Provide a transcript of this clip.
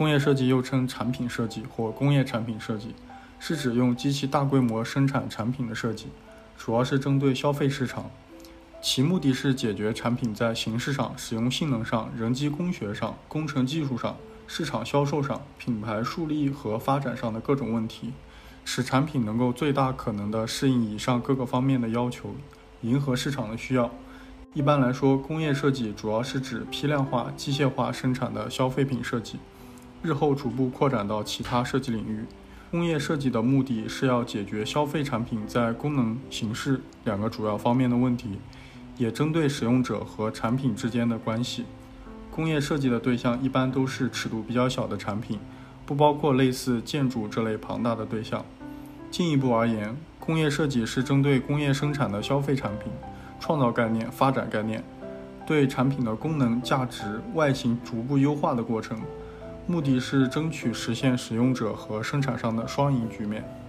工业设计又称产品设计或工业产品设计，是指用机器大规模生产产品的设计，主要是针对消费市场。其目的是解决产品在形式上、使用性能上、人机工学上、工程技术上、市场销售上、品牌树立和发展上的各种问题，使产品能够最大可能地适应以上各个方面的要求，迎合市场的需要。一般来说，工业设计主要是指批量化、机械化生产的消费品设计，日后逐步扩展到其他设计领域。工业设计的目的是要解决消费产品在功能、形式两个主要方面的问题。也针对使用者和产品之间的关系。工业设计的对象一般都是尺度比较小的产品，不包括类似建筑这类庞大的对象。进一步而言，工业设计是针对工业生产的消费产品，创造概念、发展概念，对产品的功能、价值、外形逐步优化的过程，目的是争取实现使用者和生产商的双赢局面。